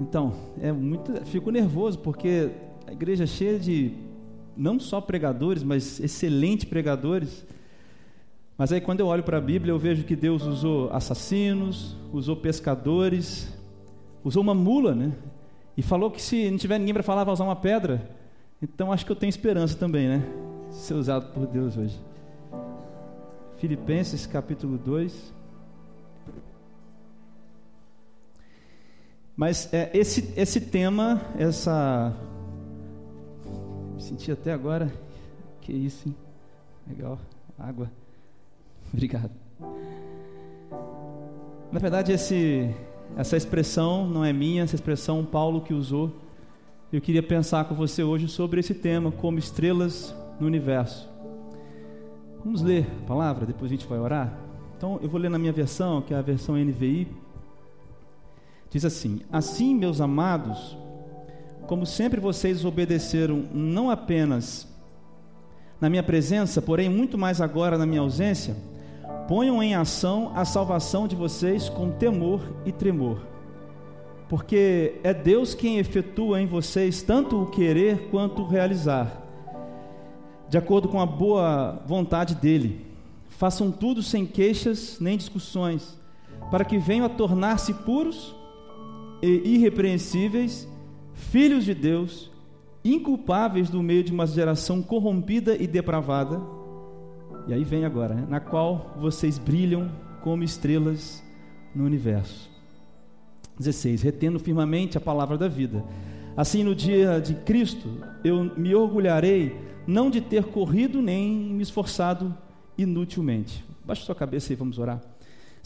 Então, é muito, fico nervoso porque a igreja é cheia de não só pregadores, mas excelentes pregadores. Mas aí quando eu olho para a Bíblia, eu vejo que Deus usou assassinos, usou pescadores, usou uma mula, né? E falou que se não tiver ninguém para falar, vai usar uma pedra. Então acho que eu tenho esperança também, né? Ser usado por Deus hoje. Filipenses capítulo 2. Mas é, esse, esse tema, essa. Me senti até agora. Que isso, hein? Legal. Água. Obrigado. Na verdade, esse, essa expressão não é minha, essa expressão Paulo que usou. Eu queria pensar com você hoje sobre esse tema, como estrelas no universo. Vamos ler a palavra, depois a gente vai orar. Então, eu vou ler na minha versão, que é a versão NVI. Diz assim: Assim, meus amados, como sempre vocês obedeceram não apenas na minha presença, porém muito mais agora na minha ausência, ponham em ação a salvação de vocês com temor e tremor. Porque é Deus quem efetua em vocês tanto o querer quanto o realizar, de acordo com a boa vontade dele. Façam tudo sem queixas nem discussões, para que venham a tornar-se puros e irrepreensíveis, filhos de Deus, inculpáveis no meio de uma geração corrompida e depravada e aí vem agora, né? na qual vocês brilham como estrelas no universo. 16. Retendo firmemente a palavra da vida. Assim, no dia de Cristo, eu me orgulharei não de ter corrido nem me esforçado inutilmente. Baixe sua cabeça e vamos orar.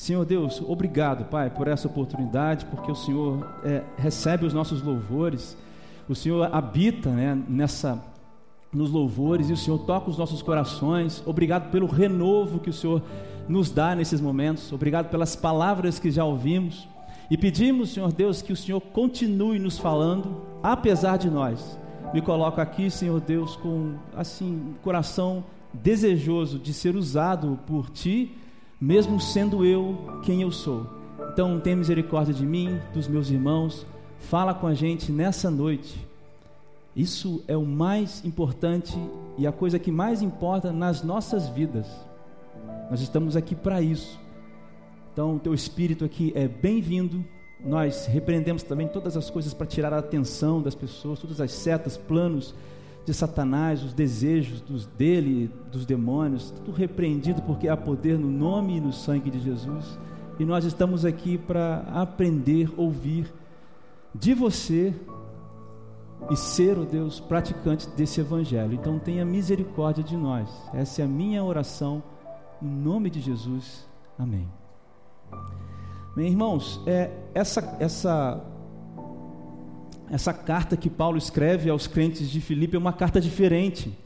Senhor Deus, obrigado, Pai, por essa oportunidade, porque o Senhor é, recebe os nossos louvores, o Senhor habita né, nessa nos louvores e o Senhor toca os nossos corações. Obrigado pelo renovo que o Senhor nos dá nesses momentos. Obrigado pelas palavras que já ouvimos. E pedimos, Senhor Deus, que o Senhor continue nos falando, apesar de nós. Me coloco aqui, Senhor Deus, com assim, coração desejoso de ser usado por ti, mesmo sendo eu quem eu sou. Então, tenha misericórdia de mim, dos meus irmãos. Fala com a gente nessa noite isso é o mais importante e a coisa que mais importa nas nossas vidas. Nós estamos aqui para isso. Então, o teu espírito aqui é bem-vindo. Nós repreendemos também todas as coisas para tirar a atenção das pessoas, todas as setas, planos de Satanás, os desejos dos dele, dos demônios, tudo repreendido porque há poder no nome e no sangue de Jesus. E nós estamos aqui para aprender, ouvir de você e ser, o oh Deus, praticante desse evangelho. Então tenha misericórdia de nós. Essa é a minha oração, em nome de Jesus. Amém. Bem, irmãos, é, essa, essa, essa carta que Paulo escreve aos crentes de Filipe é uma carta diferente.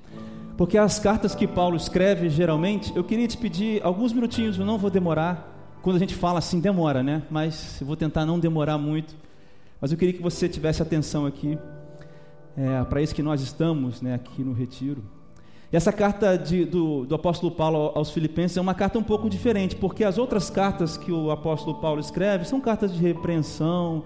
Porque as cartas que Paulo escreve, geralmente, eu queria te pedir alguns minutinhos, eu não vou demorar. Quando a gente fala assim, demora, né? Mas eu vou tentar não demorar muito. Mas eu queria que você tivesse atenção aqui é, para isso que nós estamos né, aqui no Retiro. E essa carta de, do, do apóstolo Paulo aos Filipenses é uma carta um pouco diferente, porque as outras cartas que o apóstolo Paulo escreve são cartas de repreensão,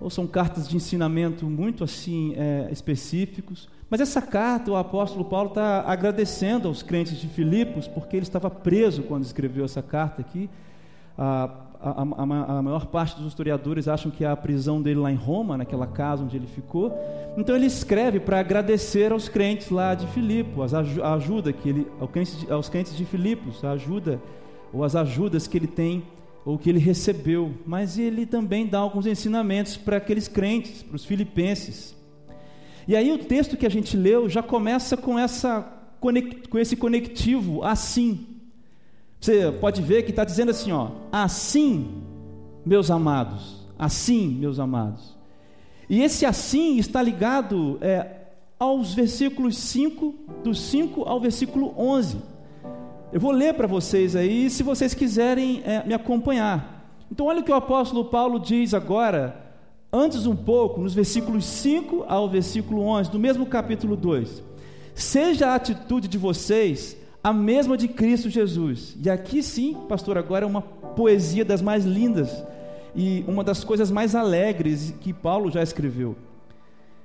ou são cartas de ensinamento muito assim é, específicos. Mas essa carta, o apóstolo Paulo está agradecendo aos crentes de Filipos, porque ele estava preso quando escreveu essa carta aqui. Ah, a, a, a, maior parte dos historiadores acham que é a prisão dele lá em Roma, naquela casa onde ele ficou. Então ele escreve para agradecer aos crentes lá de Filipos, a ajuda que ele, aos crentes de Filipos, a ajuda ou as ajudas que ele tem ou que ele recebeu. Mas ele também dá alguns ensinamentos para aqueles crentes, para os filipenses. E aí o texto que a gente leu já começa com essa com esse conectivo assim. Você pode ver que está dizendo assim, ó, assim, meus amados, assim, meus amados. E esse assim está ligado é, aos versículos 5, do 5 ao versículo 11. Eu vou ler para vocês aí, se vocês quiserem é, me acompanhar. Então, olha o que o apóstolo Paulo diz agora, antes um pouco, nos versículos 5 ao versículo 11, do mesmo capítulo 2. Seja a atitude de vocês a mesma de Cristo Jesus. E aqui sim, pastor, agora é uma poesia das mais lindas. e uma das coisas mais alegres que Paulo já escreveu.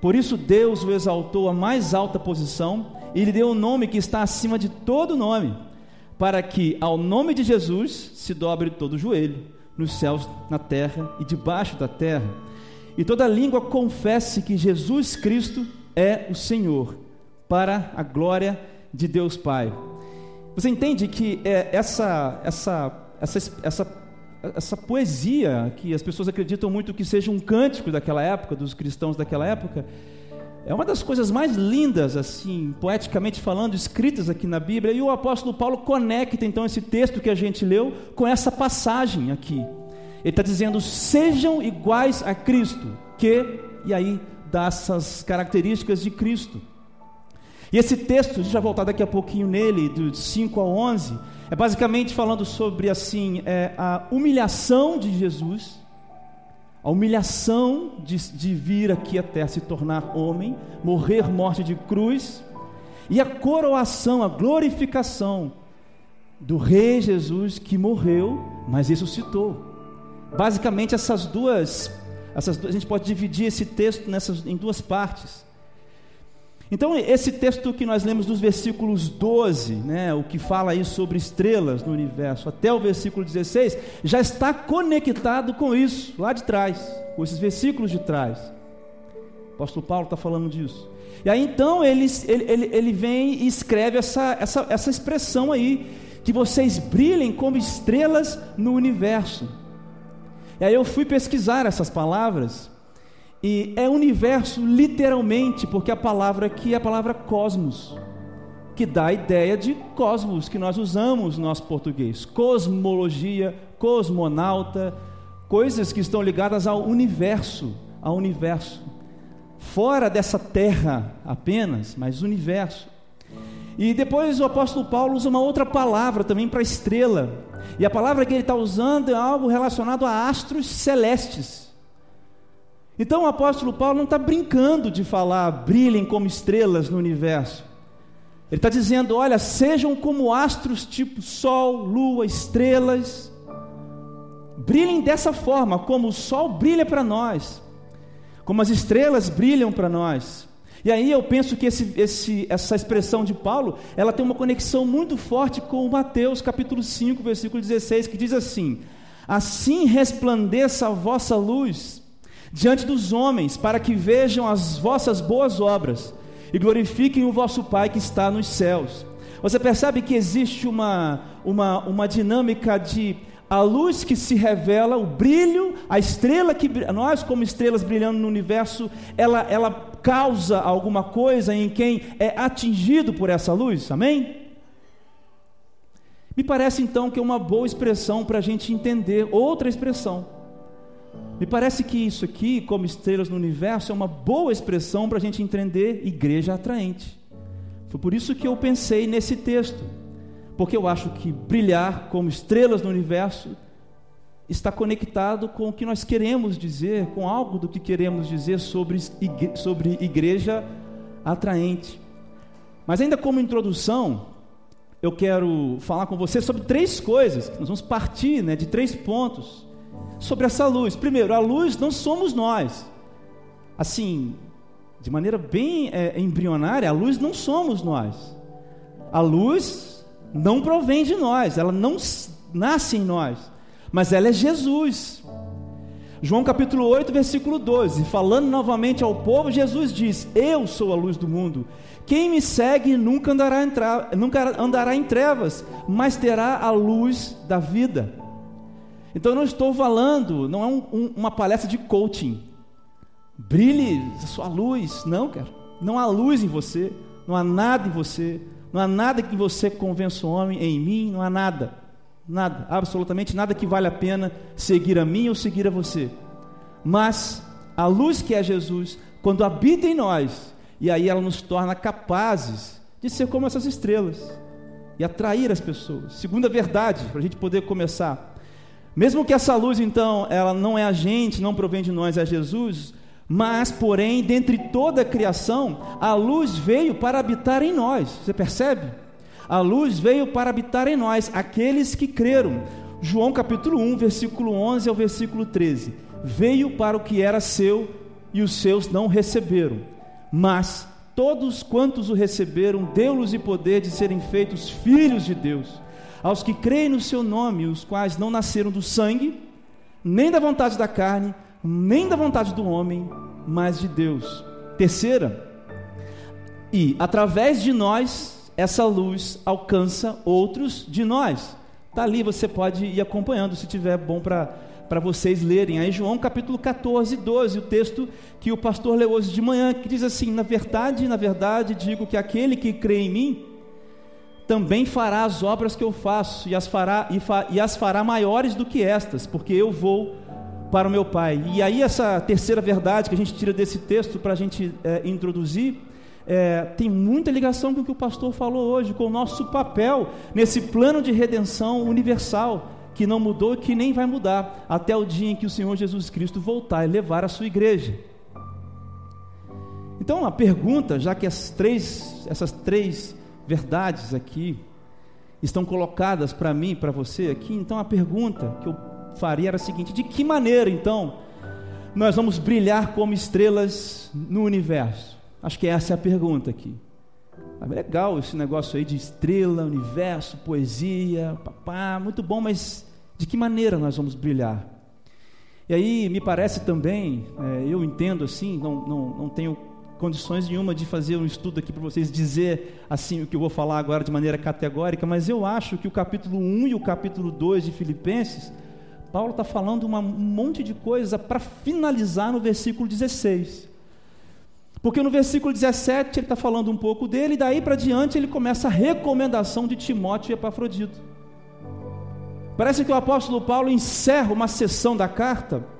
Por isso Deus o exaltou à mais alta posição e lhe deu o um nome que está acima de todo nome, para que ao nome de Jesus se dobre todo o joelho, nos céus, na terra e debaixo da terra, e toda língua confesse que Jesus Cristo é o Senhor, para a glória de Deus Pai. Você entende que é, essa, essa, essa, essa essa poesia que as pessoas acreditam muito que seja um cântico daquela época, dos cristãos daquela época, é uma das coisas mais lindas, assim, poeticamente falando, escritas aqui na Bíblia. E o apóstolo Paulo conecta então esse texto que a gente leu com essa passagem aqui. Ele está dizendo: sejam iguais a Cristo, que, e aí dá essas características de Cristo. E esse texto, a gente vai voltar daqui a pouquinho nele, do 5 ao 11 é basicamente falando sobre assim é, a humilhação de Jesus, a humilhação de, de vir aqui à terra, se tornar homem, morrer morte de cruz, e a coroação, a glorificação do Rei Jesus que morreu, mas ressuscitou. Basicamente essas duas, essas duas, a gente pode dividir esse texto nessas em duas partes. Então, esse texto que nós lemos dos versículos 12, né, o que fala aí sobre estrelas no universo, até o versículo 16, já está conectado com isso, lá de trás, com esses versículos de trás. O apóstolo Paulo está falando disso. E aí então ele, ele, ele vem e escreve essa, essa, essa expressão aí, que vocês brilhem como estrelas no universo. E aí eu fui pesquisar essas palavras, e é universo literalmente, porque a palavra aqui é a palavra cosmos, que dá a ideia de cosmos que nós usamos no nosso português. Cosmologia, cosmonauta, coisas que estão ligadas ao universo, ao universo. Fora dessa terra apenas, mas universo. E depois o apóstolo Paulo usa uma outra palavra também para estrela. E a palavra que ele está usando é algo relacionado a astros celestes. Então o apóstolo Paulo não está brincando de falar brilhem como estrelas no universo. Ele está dizendo: olha, sejam como astros tipo sol, lua, estrelas. Brilhem dessa forma, como o sol brilha para nós, como as estrelas brilham para nós. E aí eu penso que esse, esse, essa expressão de Paulo, ela tem uma conexão muito forte com Mateus capítulo 5, versículo 16, que diz assim: Assim resplandeça a vossa luz diante dos homens, para que vejam as vossas boas obras e glorifiquem o vosso Pai que está nos céus. Você percebe que existe uma, uma, uma dinâmica de a luz que se revela, o brilho, a estrela que nós como estrelas brilhando no universo, ela, ela causa alguma coisa em quem é atingido por essa luz, amém? Me parece então que é uma boa expressão para a gente entender outra expressão. Me parece que isso aqui, como estrelas no universo, é uma boa expressão para a gente entender igreja atraente. Foi por isso que eu pensei nesse texto, porque eu acho que brilhar como estrelas no universo está conectado com o que nós queremos dizer, com algo do que queremos dizer sobre, sobre igreja atraente. Mas ainda como introdução, eu quero falar com você sobre três coisas. Nós vamos partir né, de três pontos sobre essa luz. Primeiro, a luz não somos nós. Assim, de maneira bem é, embrionária, a luz não somos nós. A luz não provém de nós, ela não nasce em nós, mas ela é Jesus. João capítulo 8, versículo 12, falando novamente ao povo, Jesus diz: Eu sou a luz do mundo. Quem me segue nunca andará nunca andará em trevas, mas terá a luz da vida. Então eu não estou falando, não é um, um, uma palestra de coaching. Brilhe a sua luz. Não, cara. Não há luz em você. Não há nada em você. Não há nada que você convença o homem em mim. Não há nada. Nada. Absolutamente nada que vale a pena seguir a mim ou seguir a você. mas a luz que é Jesus, quando habita em nós, e aí ela nos torna capazes de ser como essas estrelas e atrair as pessoas. Segunda verdade, para a gente poder começar. Mesmo que essa luz, então, ela não é a gente, não provém de nós, é Jesus, mas, porém, dentre toda a criação, a luz veio para habitar em nós. Você percebe? A luz veio para habitar em nós, aqueles que creram. João capítulo 1, versículo 11 ao versículo 13. Veio para o que era seu e os seus não receberam. Mas todos quantos o receberam, deu-lhes o poder de serem feitos filhos de Deus, aos que creem no seu nome, os quais não nasceram do sangue, nem da vontade da carne, nem da vontade do homem, mas de Deus. Terceira, e através de nós, essa luz alcança outros de nós. Está ali, você pode ir acompanhando, se tiver bom para vocês lerem. Aí João capítulo 14, 12, o texto que o pastor leu hoje de manhã, que diz assim: Na verdade, na verdade, digo que aquele que crê em mim também fará as obras que eu faço, e as fará, e, fa, e as fará maiores do que estas, porque eu vou para o meu Pai. E aí, essa terceira verdade que a gente tira desse texto para a gente é, introduzir. É, tem muita ligação com o que o pastor falou hoje, com o nosso papel nesse plano de redenção universal que não mudou e que nem vai mudar até o dia em que o Senhor Jesus Cristo voltar e levar a sua igreja. Então a pergunta, já que três, essas três verdades aqui estão colocadas para mim, para você aqui, então a pergunta que eu faria era a seguinte: de que maneira então nós vamos brilhar como estrelas no universo? Acho que essa é a pergunta aqui. É legal esse negócio aí de estrela, universo, poesia, papá, muito bom, mas de que maneira nós vamos brilhar? E aí me parece também, é, eu entendo assim, não, não, não tenho condições nenhuma de fazer um estudo aqui para vocês dizer assim o que eu vou falar agora de maneira categórica, mas eu acho que o capítulo 1 e o capítulo 2 de Filipenses, Paulo está falando uma, um monte de coisa para finalizar no versículo 16. Porque no versículo 17 ele está falando um pouco dele, e daí para diante ele começa a recomendação de Timóteo e Epafrodito. Parece que o apóstolo Paulo encerra uma sessão da carta.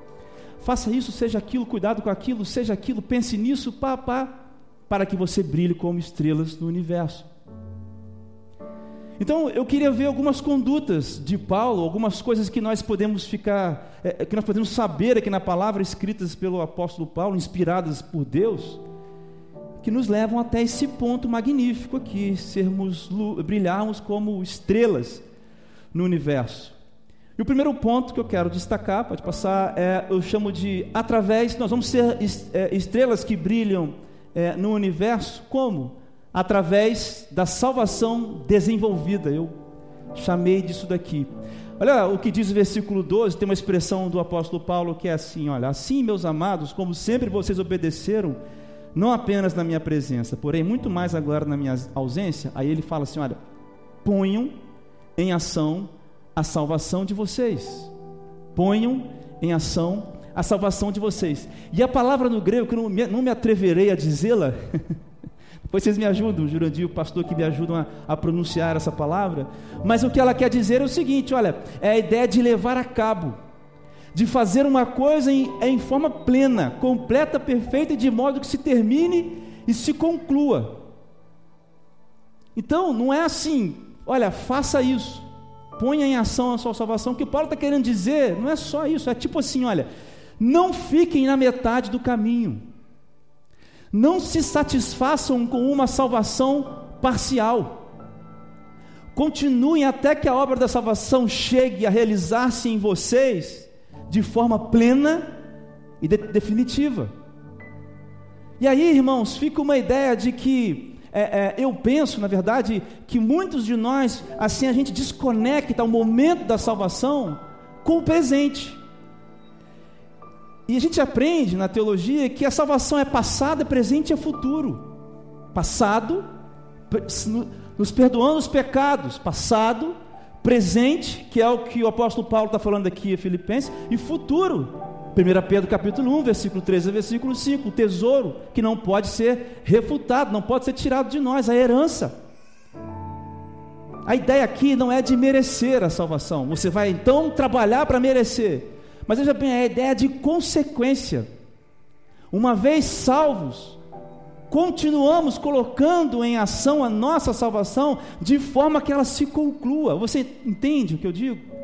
Faça isso, seja aquilo, cuidado com aquilo, seja aquilo, pense nisso, pá, pá, para que você brilhe como estrelas no universo. Então, eu queria ver algumas condutas de Paulo, algumas coisas que nós podemos ficar, é, que nós podemos saber aqui na palavra escritas pelo apóstolo Paulo, inspiradas por Deus, que nos levam até esse ponto magnífico aqui, sermos brilharmos como estrelas no universo. E o primeiro ponto que eu quero destacar, pode passar, é, eu chamo de através, nós vamos ser é, estrelas que brilham é, no universo, como? Através da salvação desenvolvida, eu chamei disso daqui. Olha o que diz o versículo 12, tem uma expressão do apóstolo Paulo que é assim: olha, assim, meus amados, como sempre vocês obedeceram, não apenas na minha presença, porém muito mais agora na minha ausência, aí ele fala assim: olha, ponham em ação a salvação de vocês. Ponham em ação a salvação de vocês. E a palavra no grego, que eu não me, não me atreverei a dizê-la, depois vocês me ajudam, Jurandir, o pastor que me ajudam a, a, pronunciar essa palavra, mas o que ela quer dizer é o seguinte: olha, é a ideia de levar a cabo, de fazer uma coisa em, em forma plena, completa, perfeita, de modo que se termine e se conclua. Então, não é assim, Olha, faça isso. Ponha em ação a sua salvação. O que Paulo está querendo dizer não é só isso, é tipo assim: olha, não fiquem na metade do caminho. Não se satisfaçam com uma salvação parcial. Continuem até que a obra da salvação chegue a realizar-se em vocês de forma plena e de definitiva. E aí, irmãos, fica uma ideia de que é, é, eu penso, na verdade, que muitos de nós, assim, a gente desconecta o momento da salvação com o presente. E a gente aprende na teologia que a salvação é passada, presente e futuro. Passado, nos perdoando os pecados. Passado, presente, que é o que o apóstolo Paulo está falando aqui em Filipenses, e futuro, 1 Pedro capítulo 1, versículo 13 a versículo 5, o tesouro que não pode ser refutado, não pode ser tirado de nós, a herança. A ideia aqui não é de merecer a salvação. Você vai então trabalhar para merecer. Mas veja bem, a ideia de consequência. Uma vez salvos, continuamos colocando em ação a nossa salvação de forma que ela se conclua. Você entende o que eu digo?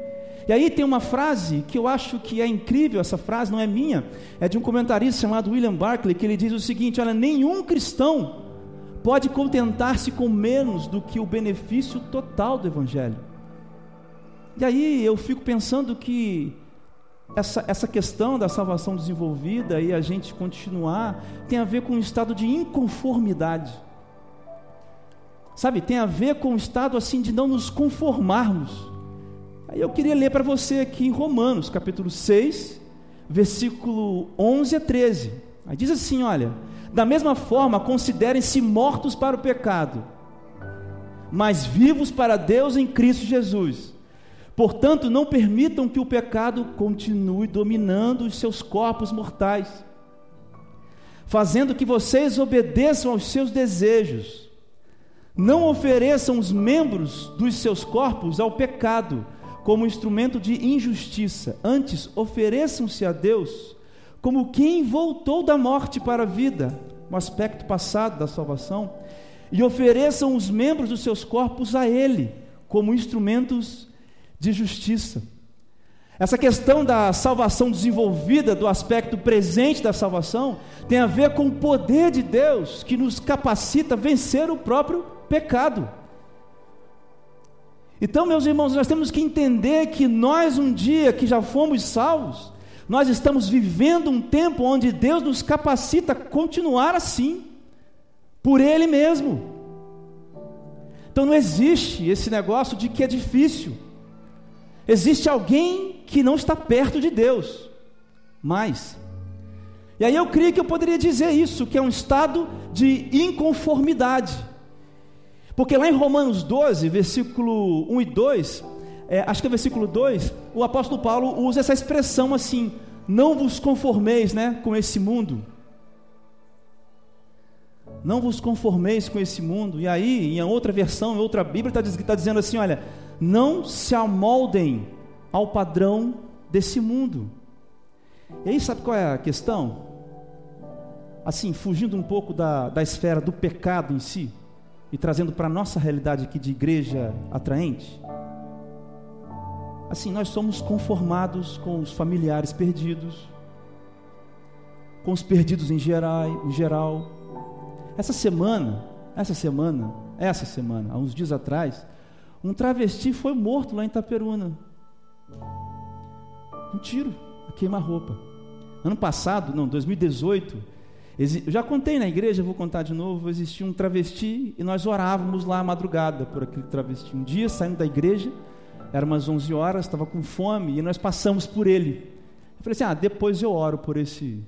E aí tem uma frase que eu acho que é incrível, essa frase não é minha, é de um comentarista chamado William Barclay, que ele diz o seguinte: olha, nenhum cristão pode contentar-se com menos do que o benefício total do Evangelho. E aí eu fico pensando que essa, essa questão da salvação desenvolvida e a gente continuar tem a ver com um estado de inconformidade. Sabe, tem a ver com um estado assim de não nos conformarmos. Aí eu queria ler para você aqui em Romanos, capítulo 6, versículo 11 a 13. Aí diz assim: olha, da mesma forma, considerem-se mortos para o pecado, mas vivos para Deus em Cristo Jesus. Portanto, não permitam que o pecado continue dominando os seus corpos mortais, fazendo que vocês obedeçam aos seus desejos. Não ofereçam os membros dos seus corpos ao pecado como instrumento de injustiça, antes ofereçam-se a Deus como quem voltou da morte para a vida, no aspecto passado da salvação, e ofereçam os membros dos seus corpos a Ele como instrumentos de justiça. Essa questão da salvação desenvolvida, do aspecto presente da salvação, tem a ver com o poder de Deus que nos capacita a vencer o próprio pecado. Então, meus irmãos, nós temos que entender que nós, um dia que já fomos salvos, nós estamos vivendo um tempo onde Deus nos capacita a continuar assim, por Ele mesmo. Então, não existe esse negócio de que é difícil. Existe alguém que não está perto de Deus, mas. E aí eu creio que eu poderia dizer isso, que é um estado de inconformidade. Porque lá em Romanos 12, versículo 1 e 2, é, acho que é versículo 2, o apóstolo Paulo usa essa expressão assim: não vos conformeis né, com esse mundo. Não vos conformeis com esse mundo. E aí, em outra versão, em outra Bíblia, está tá dizendo assim: olha, não se amoldem ao padrão desse mundo. E aí, sabe qual é a questão? Assim, fugindo um pouco da, da esfera do pecado em si e trazendo para a nossa realidade aqui de igreja atraente, assim, nós somos conformados com os familiares perdidos, com os perdidos em geral, em geral. Essa semana, essa semana, essa semana, há uns dias atrás, um travesti foi morto lá em Itaperuna. Um tiro, a queima-roupa. Ano passado, não, 2018, eu já contei na igreja, vou contar de novo. Existia um travesti e nós orávamos lá à madrugada por aquele travesti. Um dia, saindo da igreja, eram umas 11 horas, estava com fome e nós passamos por ele. Eu falei assim: ah, depois eu oro por esse.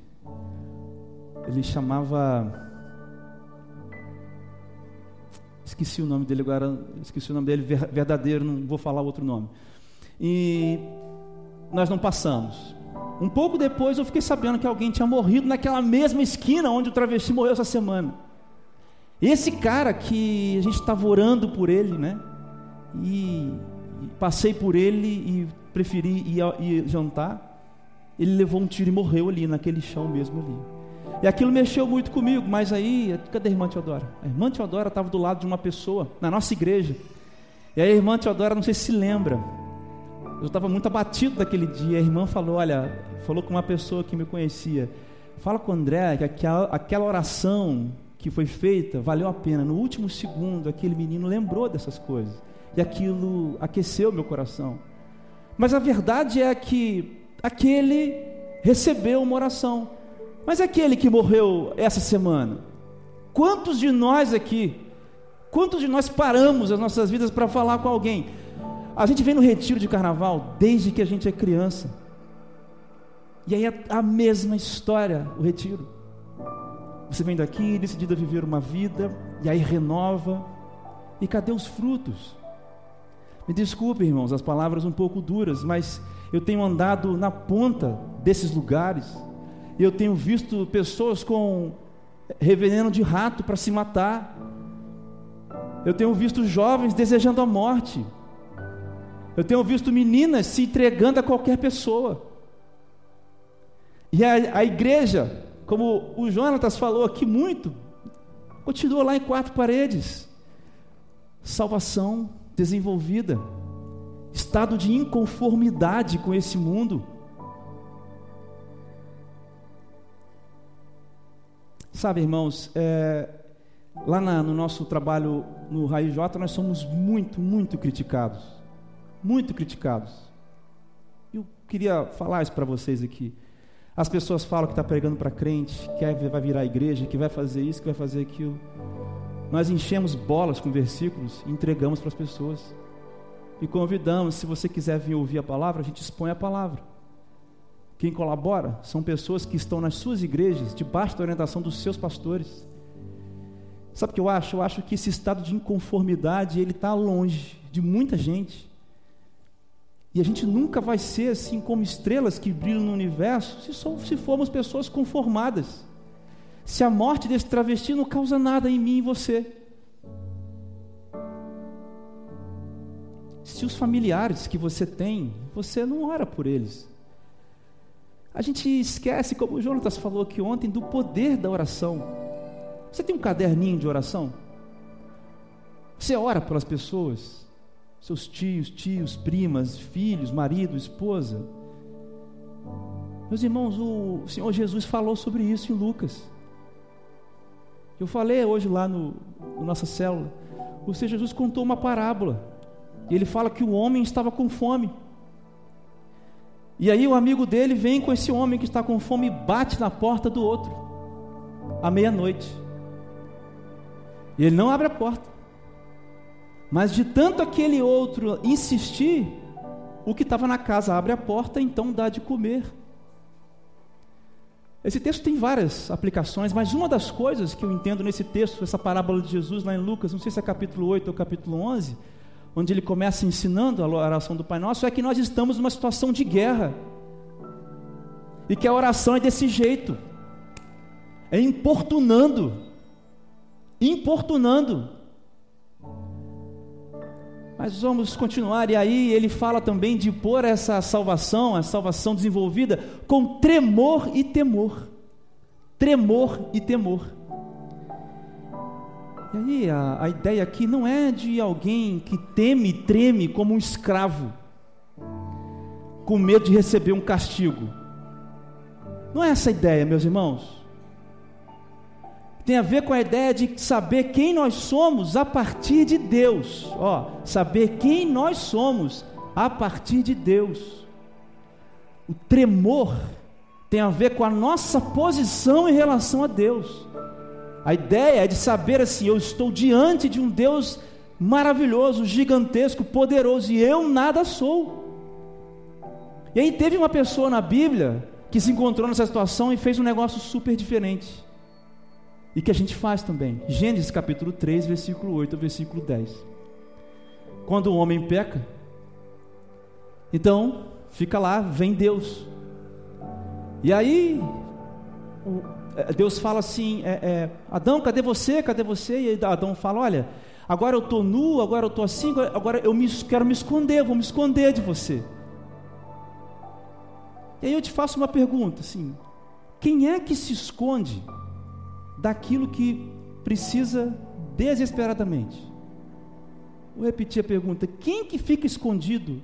Ele chamava. Esqueci o nome dele agora, esqueci o nome dele verdadeiro, não vou falar outro nome. E nós não passamos. Um pouco depois eu fiquei sabendo que alguém tinha morrido naquela mesma esquina onde o travesti morreu essa semana. Esse cara que a gente estava orando por ele, né? E, passei por ele e preferi ir, ir jantar. Ele levou um tiro e morreu ali, naquele chão mesmo ali. E aquilo mexeu muito comigo, mas aí, cadê a irmã Teodora? A irmã Teodora estava do lado de uma pessoa, na nossa igreja. E a irmã Teodora, não sei se se lembra, eu estava muito abatido daquele dia. A irmã falou: Olha, falou com uma pessoa que me conhecia. Fala com o André que aquela, aquela oração que foi feita valeu a pena. No último segundo, aquele menino lembrou dessas coisas. E aquilo aqueceu meu coração. Mas a verdade é que aquele recebeu uma oração. Mas aquele que morreu essa semana, quantos de nós aqui, quantos de nós paramos as nossas vidas para falar com alguém? A gente vem no retiro de carnaval desde que a gente é criança. E aí é a mesma história, o retiro. Você vem daqui decidido a viver uma vida, e aí renova. E cadê os frutos? Me desculpem, irmãos, as palavras um pouco duras, mas eu tenho andado na ponta desses lugares, e eu tenho visto pessoas com reveneno de rato para se matar. Eu tenho visto jovens desejando a morte. Eu tenho visto meninas se entregando a qualquer pessoa. E a, a igreja, como o Jonatas falou aqui muito, continua lá em quatro paredes. Salvação desenvolvida, estado de inconformidade com esse mundo. Sabe, irmãos, é, lá na, no nosso trabalho no Raio J, nós somos muito, muito criticados. Muito criticados. Eu queria falar isso para vocês aqui. As pessoas falam que está pregando para crente, que vai virar igreja, que vai fazer isso, que vai fazer aquilo. Nós enchemos bolas com versículos e entregamos para as pessoas. E convidamos, se você quiser vir ouvir a palavra, a gente expõe a palavra. Quem colabora são pessoas que estão nas suas igrejas, debaixo da orientação dos seus pastores. Sabe o que eu acho? Eu acho que esse estado de inconformidade, ele está longe de muita gente. E a gente nunca vai ser assim como estrelas que brilham no universo se, só, se formos pessoas conformadas. Se a morte desse travesti não causa nada em mim e você. Se os familiares que você tem, você não ora por eles. A gente esquece, como o Jonatas falou aqui ontem, do poder da oração. Você tem um caderninho de oração? Você ora pelas pessoas? Seus tios, tios, primas, filhos, marido, esposa? Meus irmãos, o Senhor Jesus falou sobre isso em Lucas. Eu falei hoje lá no, no nossa célula. O Senhor Jesus contou uma parábola. E ele fala que o homem estava com fome. E aí o amigo dele vem com esse homem que está com fome e bate na porta do outro, à meia-noite. E ele não abre a porta. Mas de tanto aquele outro insistir, o que estava na casa abre a porta, então dá de comer. Esse texto tem várias aplicações, mas uma das coisas que eu entendo nesse texto, essa parábola de Jesus lá em Lucas, não sei se é capítulo 8 ou capítulo 11, onde ele começa ensinando a oração do Pai Nosso, é que nós estamos numa situação de guerra. E que a oração é desse jeito. É importunando. Importunando. Mas vamos continuar, e aí ele fala também de pôr essa salvação, a salvação desenvolvida, com tremor e temor. Tremor e temor. E aí a, a ideia aqui não é de alguém que teme, treme como um escravo, com medo de receber um castigo. Não é essa a ideia, meus irmãos. Tem a ver com a ideia de saber quem nós somos a partir de Deus. Ó, saber quem nós somos a partir de Deus. O tremor tem a ver com a nossa posição em relação a Deus. A ideia é de saber assim: eu estou diante de um Deus maravilhoso, gigantesco, poderoso, e eu nada sou. E aí teve uma pessoa na Bíblia que se encontrou nessa situação e fez um negócio super diferente. E que a gente faz também. Gênesis capítulo 3, versículo 8 ao versículo 10. Quando o homem peca, então fica lá, vem Deus. E aí é, Deus fala assim: é, é, Adão, cadê você? Cadê você? E Adão fala: Olha, agora eu estou nu, agora eu estou assim, agora eu me, quero me esconder, vou me esconder de você. E aí eu te faço uma pergunta assim: quem é que se esconde daquilo que precisa desesperadamente? Vou repetir a pergunta: quem que fica escondido?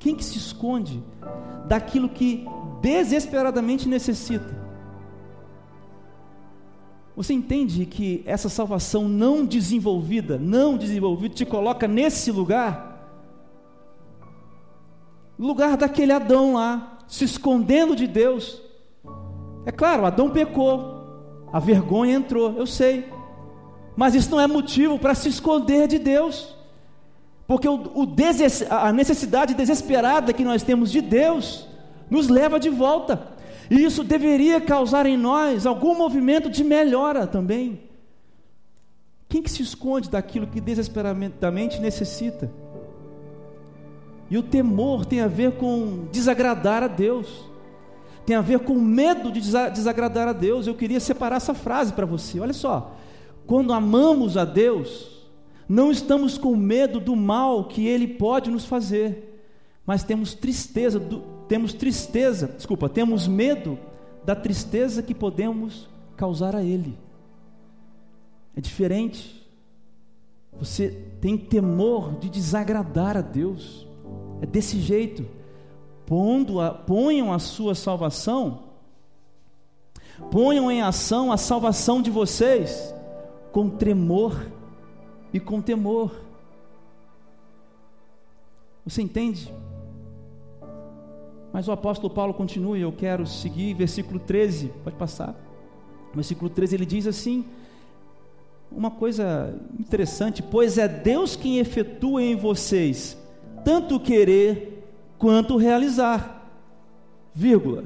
Quem que se esconde daquilo que desesperadamente necessita? Você entende que essa salvação não desenvolvida, não desenvolvida, te coloca nesse lugar? Lugar daquele Adão lá, se escondendo de Deus. É claro, Adão pecou, a vergonha entrou, eu sei, mas isso não é motivo para se esconder de Deus, porque o, o deses, a necessidade desesperada que nós temos de Deus nos leva de volta. E isso deveria causar em nós algum movimento de melhora também. Quem que se esconde daquilo que desesperadamente necessita? E o temor tem a ver com desagradar a Deus, tem a ver com medo de desagradar a Deus. Eu queria separar essa frase para você. Olha só, quando amamos a Deus, não estamos com medo do mal que Ele pode nos fazer, mas temos tristeza do, temos tristeza, desculpa, temos medo da tristeza que podemos causar a Ele. É diferente. Você tem temor de desagradar a Deus. É desse jeito. Pondo a, ponham a sua salvação, ponham em ação a salvação de vocês com tremor e com temor. Você entende? Mas o apóstolo Paulo continua, e eu quero seguir, versículo 13, pode passar. Versículo 13 ele diz assim: uma coisa interessante, pois é Deus quem efetua em vocês tanto querer quanto realizar, vírgula,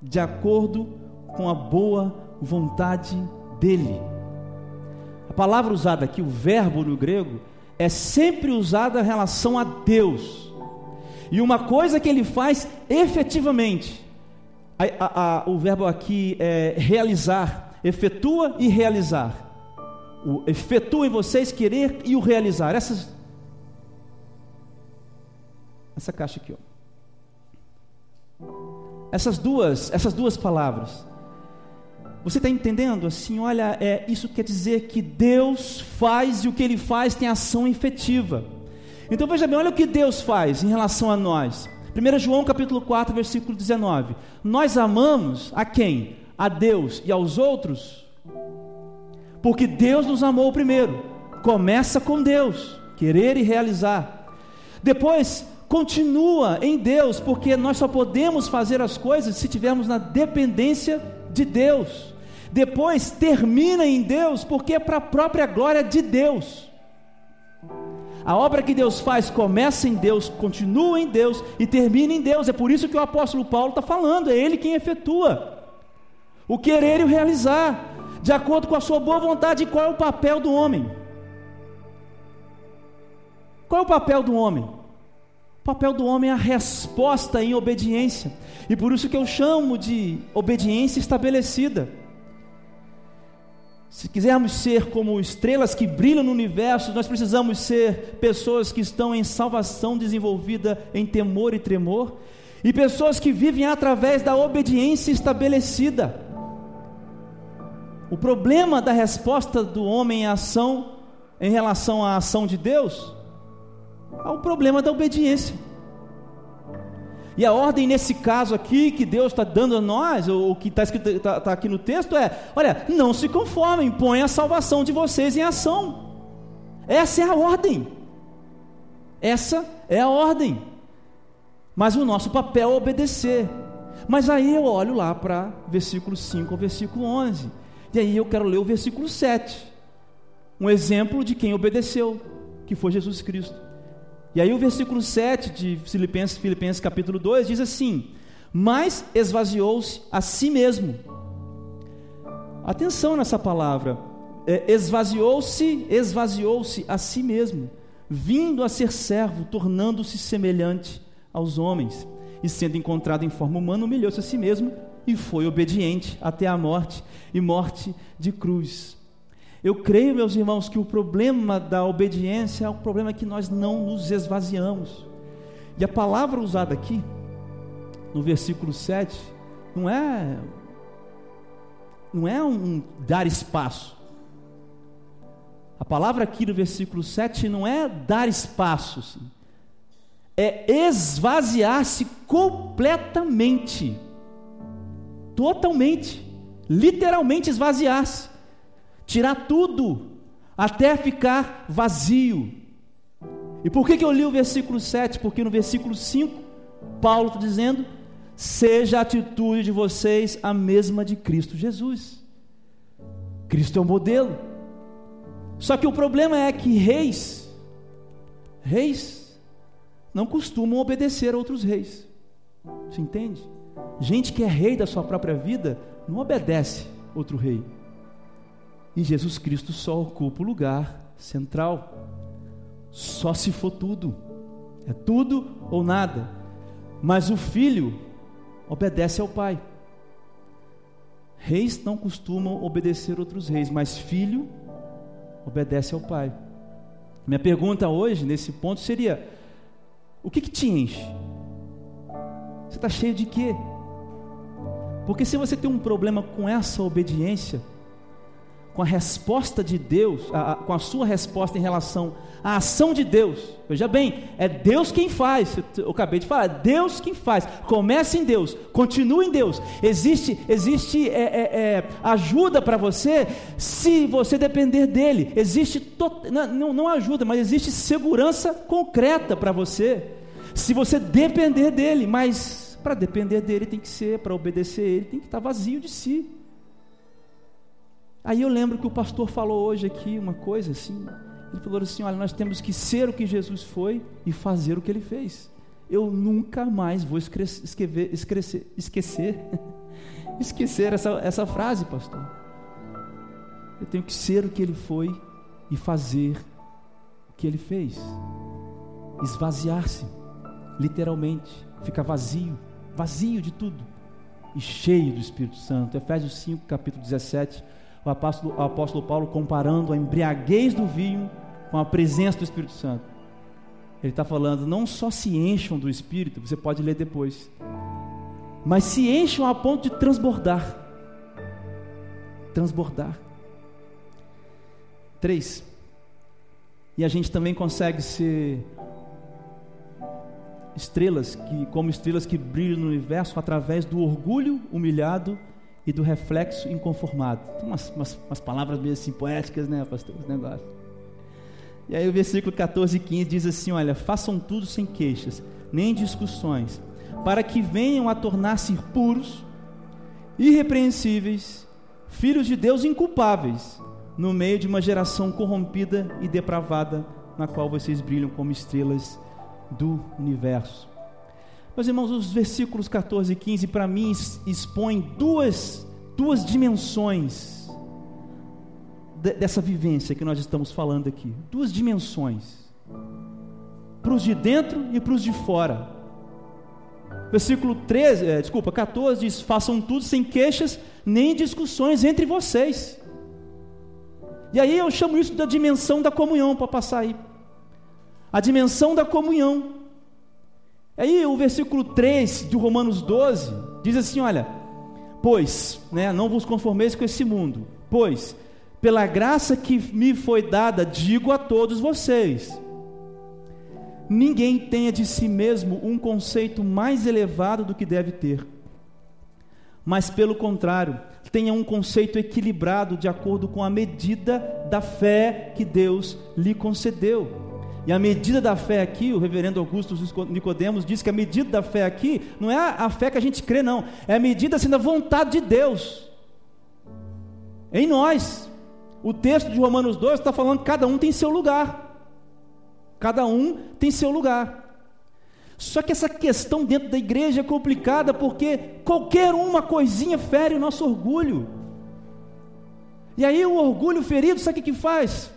de acordo com a boa vontade dele. A palavra usada aqui, o verbo no grego, é sempre usada em relação a Deus. E uma coisa que ele faz efetivamente, a, a, a, o verbo aqui é realizar, efetua e realizar. O efetua em vocês querer e o realizar. Essas, essa caixa aqui, ó. Essas duas, essas duas palavras. Você está entendendo? Assim, olha, é, isso quer dizer que Deus faz e o que Ele faz tem ação efetiva. Então veja bem, olha o que Deus faz em relação a nós. 1 João capítulo 4, versículo 19. Nós amamos a quem? A Deus e aos outros, porque Deus nos amou primeiro. Começa com Deus, querer e realizar. Depois, continua em Deus, porque nós só podemos fazer as coisas se tivermos na dependência de Deus. Depois termina em Deus, porque é para a própria glória de Deus. A obra que Deus faz começa em Deus, continua em Deus e termina em Deus. É por isso que o apóstolo Paulo está falando, é Ele quem efetua o querer e o realizar, de acordo com a sua boa vontade. E qual é o papel do homem? Qual é o papel do homem? O papel do homem é a resposta em obediência, e por isso que eu chamo de obediência estabelecida. Se quisermos ser como estrelas que brilham no universo, nós precisamos ser pessoas que estão em salvação desenvolvida em temor e tremor, e pessoas que vivem através da obediência estabelecida. O problema da resposta do homem em ação, em relação à ação de Deus, é o problema da obediência. E a ordem nesse caso aqui que Deus está dando a nós, ou que está escrito tá, tá aqui no texto é: olha, não se conformem, põe a salvação de vocês em ação. Essa é a ordem. Essa é a ordem. Mas o nosso papel é obedecer. Mas aí eu olho lá para versículo 5 ao versículo 11. E aí eu quero ler o versículo 7. Um exemplo de quem obedeceu, que foi Jesus Cristo. E aí o versículo 7 de Filipenses, Filipenses capítulo 2 diz assim: Mas esvaziou-se a si mesmo. Atenção nessa palavra. É, esvaziou-se, esvaziou-se a si mesmo, vindo a ser servo, tornando-se semelhante aos homens, e sendo encontrado em forma humana, humilhou-se a si mesmo e foi obediente até a morte e morte de cruz. Eu creio, meus irmãos, que o problema da obediência é o problema que nós não nos esvaziamos. E a palavra usada aqui, no versículo 7, não é não é um dar espaço. A palavra aqui no versículo 7 não é dar espaço, sim. é esvaziar-se completamente, totalmente, literalmente esvaziar-se tirar tudo até ficar vazio. E por que, que eu li o versículo 7? Porque no versículo 5, Paulo está dizendo: seja a atitude de vocês a mesma de Cristo Jesus. Cristo é o modelo. Só que o problema é que reis, reis, não costumam obedecer a outros reis. Você entende? Gente que é rei da sua própria vida não obedece outro rei. E Jesus Cristo só ocupa o lugar central. Só se for tudo. É tudo ou nada. Mas o filho obedece ao pai. Reis não costumam obedecer outros reis, mas filho obedece ao pai. Minha pergunta hoje, nesse ponto, seria: o que, que te enche? Você está cheio de quê? Porque se você tem um problema com essa obediência, com a resposta de Deus, a, a, com a sua resposta em relação à ação de Deus. Veja bem, é Deus quem faz. Eu, eu acabei de falar, é Deus quem faz. Comece em Deus, continue em Deus. Existe, existe é, é, é, ajuda para você se você depender dele. Existe não, não ajuda, mas existe segurança concreta para você se você depender dele. Mas para depender dele tem que ser, para obedecer ele tem que estar vazio de si. Aí eu lembro que o pastor falou hoje aqui uma coisa assim. Ele falou assim: olha, nós temos que ser o que Jesus foi e fazer o que ele fez. Eu nunca mais vou esquecer, esquecer, esquecer, esquecer essa, essa frase, pastor. Eu tenho que ser o que ele foi e fazer o que ele fez. Esvaziar-se, literalmente, ficar vazio, vazio de tudo e cheio do Espírito Santo. Efésios 5, capítulo 17 o apóstolo, o apóstolo Paulo comparando a embriaguez do vinho com a presença do Espírito Santo. Ele está falando, não só se encham do Espírito, você pode ler depois, mas se encham a ponto de transbordar. Transbordar. Três. E a gente também consegue ser estrelas que, como estrelas que brilham no universo através do orgulho humilhado e do reflexo inconformado. Tem umas, umas, umas palavras meio assim poéticas, né, pastor? Esse negócio. E aí o versículo 14 e 15 diz assim: Olha, façam tudo sem queixas, nem discussões, para que venham a tornar-se puros, irrepreensíveis, filhos de Deus inculpáveis, no meio de uma geração corrompida e depravada, na qual vocês brilham como estrelas do universo. Meus irmãos, os versículos 14 e 15 para mim expõem duas, duas dimensões de, dessa vivência que nós estamos falando aqui. Duas dimensões. Para os de dentro e para os de fora. Versículo 13, é, desculpa, 14 diz: Façam tudo sem queixas nem discussões entre vocês. E aí eu chamo isso da dimensão da comunhão, para passar aí. A dimensão da comunhão. Aí o versículo 3 de Romanos 12 diz assim: Olha, pois, né, não vos conformeis com esse mundo, pois, pela graça que me foi dada, digo a todos vocês: ninguém tenha de si mesmo um conceito mais elevado do que deve ter, mas pelo contrário, tenha um conceito equilibrado de acordo com a medida da fé que Deus lhe concedeu. E a medida da fé aqui, o reverendo Augusto Nicodemos diz que a medida da fé aqui não é a fé que a gente crê, não. É a medida assim da vontade de Deus. Em nós. O texto de Romanos 2 está falando que cada um tem seu lugar. Cada um tem seu lugar. Só que essa questão dentro da igreja é complicada porque qualquer uma coisinha fere o nosso orgulho. E aí o orgulho ferido, sabe o que, que faz?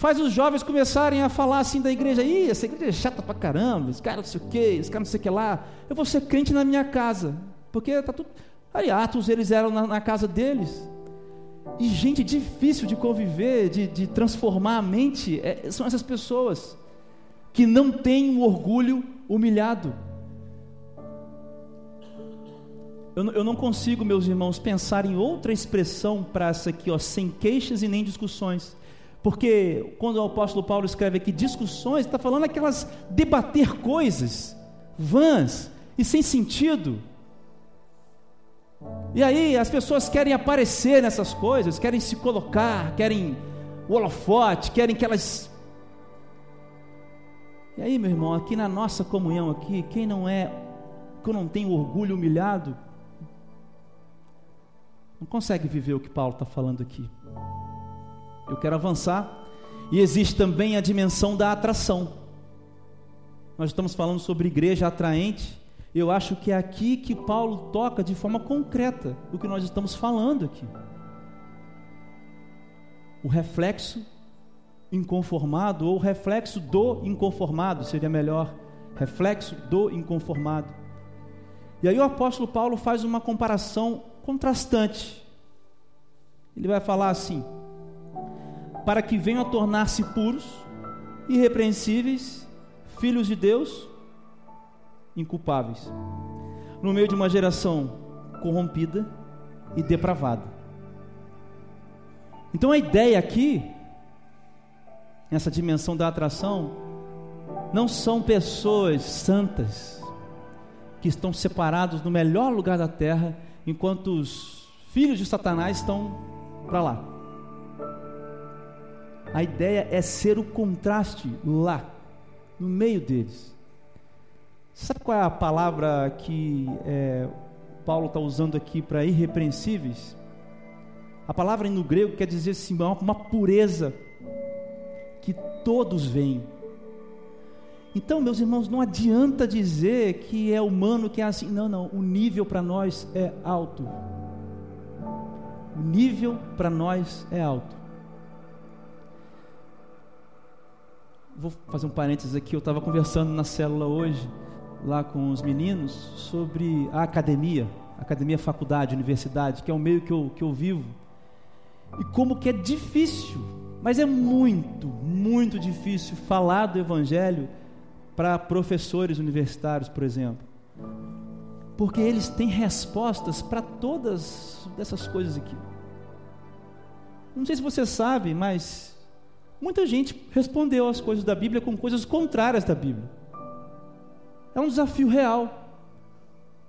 Faz os jovens começarem a falar assim da igreja, ih, essa igreja é chata pra caramba, esse cara não sei o que, esse cara não sei o que lá, eu vou ser crente na minha casa, porque tá tudo. Aí Atos eles eram na, na casa deles. E gente difícil de conviver, de, de transformar a mente, é, são essas pessoas que não têm o orgulho humilhado. Eu, eu não consigo, meus irmãos, pensar em outra expressão para essa aqui, ó, sem queixas e nem discussões. Porque quando o apóstolo Paulo escreve aqui discussões, está falando aquelas debater coisas vãs e sem sentido. E aí as pessoas querem aparecer nessas coisas, querem se colocar, querem o holofote, querem que elas. E aí, meu irmão, aqui na nossa comunhão aqui, quem não é, quem não tem orgulho humilhado, não consegue viver o que Paulo está falando aqui. Eu quero avançar. E existe também a dimensão da atração. Nós estamos falando sobre igreja atraente. Eu acho que é aqui que Paulo toca de forma concreta o que nós estamos falando aqui. O reflexo inconformado ou reflexo do inconformado seria melhor. Reflexo do inconformado. E aí o apóstolo Paulo faz uma comparação contrastante. Ele vai falar assim: para que venham a tornar-se puros, irrepreensíveis, filhos de Deus, inculpáveis. No meio de uma geração corrompida e depravada. Então a ideia aqui, nessa dimensão da atração, não são pessoas santas que estão separados no melhor lugar da terra, enquanto os filhos de Satanás estão para lá. A ideia é ser o contraste lá, no meio deles. Sabe qual é a palavra que é, Paulo está usando aqui para irrepreensíveis? A palavra no grego quer dizer assim, uma pureza que todos veem. Então, meus irmãos, não adianta dizer que é humano que é assim. Não, não. O nível para nós é alto. O nível para nós é alto. Vou fazer um parênteses aqui. Eu estava conversando na célula hoje, lá com os meninos, sobre a academia, academia, faculdade, universidade, que é o meio que eu, que eu vivo e como que é difícil, mas é muito, muito difícil falar do Evangelho para professores universitários, por exemplo, porque eles têm respostas para todas dessas coisas aqui. Não sei se você sabe, mas muita gente respondeu as coisas da Bíblia com coisas contrárias da Bíblia. É um desafio real.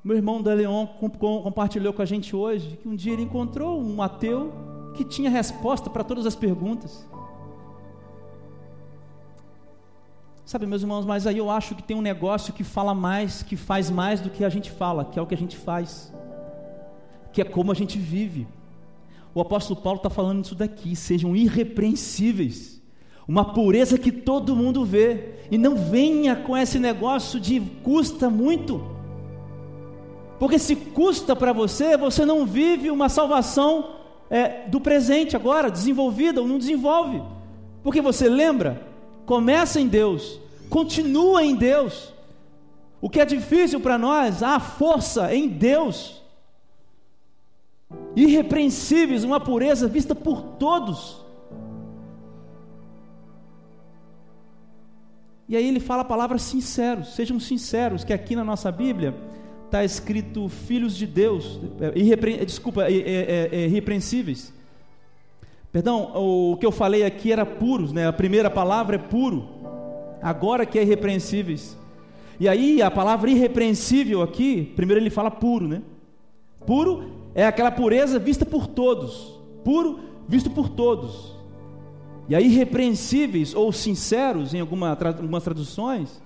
Meu irmão da Leon compartilhou com a gente hoje que um dia ele encontrou um ateu que tinha resposta para todas as perguntas. Sabe, meus irmãos, mas aí eu acho que tem um negócio que fala mais, que faz mais do que a gente fala, que é o que a gente faz, que é como a gente vive. O apóstolo Paulo está falando isso daqui: sejam irrepreensíveis, uma pureza que todo mundo vê, e não venha com esse negócio de custa muito, porque se custa para você, você não vive uma salvação é, do presente agora, desenvolvida ou não desenvolve. Porque você lembra? Começa em Deus, continua em Deus. O que é difícil para nós, há força em Deus. Irrepreensíveis, uma pureza vista por todos. E aí ele fala a palavra sinceros, sejam sinceros, que aqui na nossa Bíblia está escrito filhos de Deus, é, irrepre, desculpa, é, é, é, irrepreensíveis. Perdão, o que eu falei aqui era puros, né? A primeira palavra é puro. Agora que é irrepreensíveis. E aí a palavra irrepreensível aqui, primeiro ele fala puro, né? Puro é aquela pureza vista por todos. Puro visto por todos. E aí irrepreensíveis ou sinceros em alguma, algumas traduções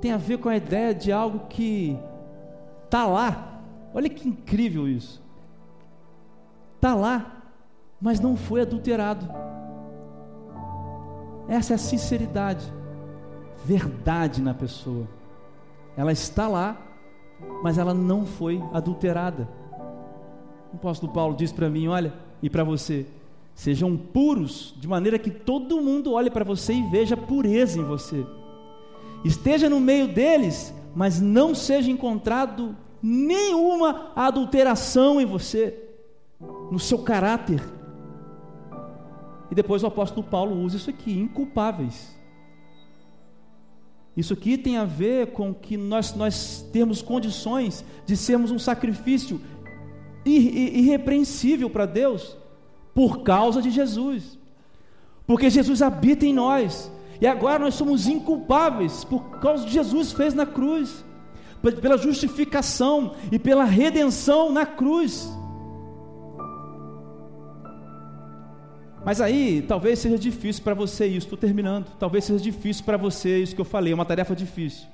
tem a ver com a ideia de algo que Está lá. Olha que incrível isso. Está lá, mas não foi adulterado. Essa é a sinceridade, verdade na pessoa. Ela está lá, mas ela não foi adulterada. O apóstolo Paulo diz para mim: olha, e para você, sejam puros, de maneira que todo mundo olhe para você e veja pureza em você. Esteja no meio deles, mas não seja encontrado nenhuma adulteração em você, no seu caráter. E depois o apóstolo Paulo usa isso aqui, inculpáveis. Isso aqui tem a ver com que nós, nós temos condições de sermos um sacrifício irrepreensível para Deus, por causa de Jesus, porque Jesus habita em nós, e agora nós somos inculpáveis por causa de Jesus fez na cruz pela justificação e pela redenção na cruz. Mas aí, talvez seja difícil para você isso, estou terminando. Talvez seja difícil para você isso que eu falei, é uma tarefa difícil.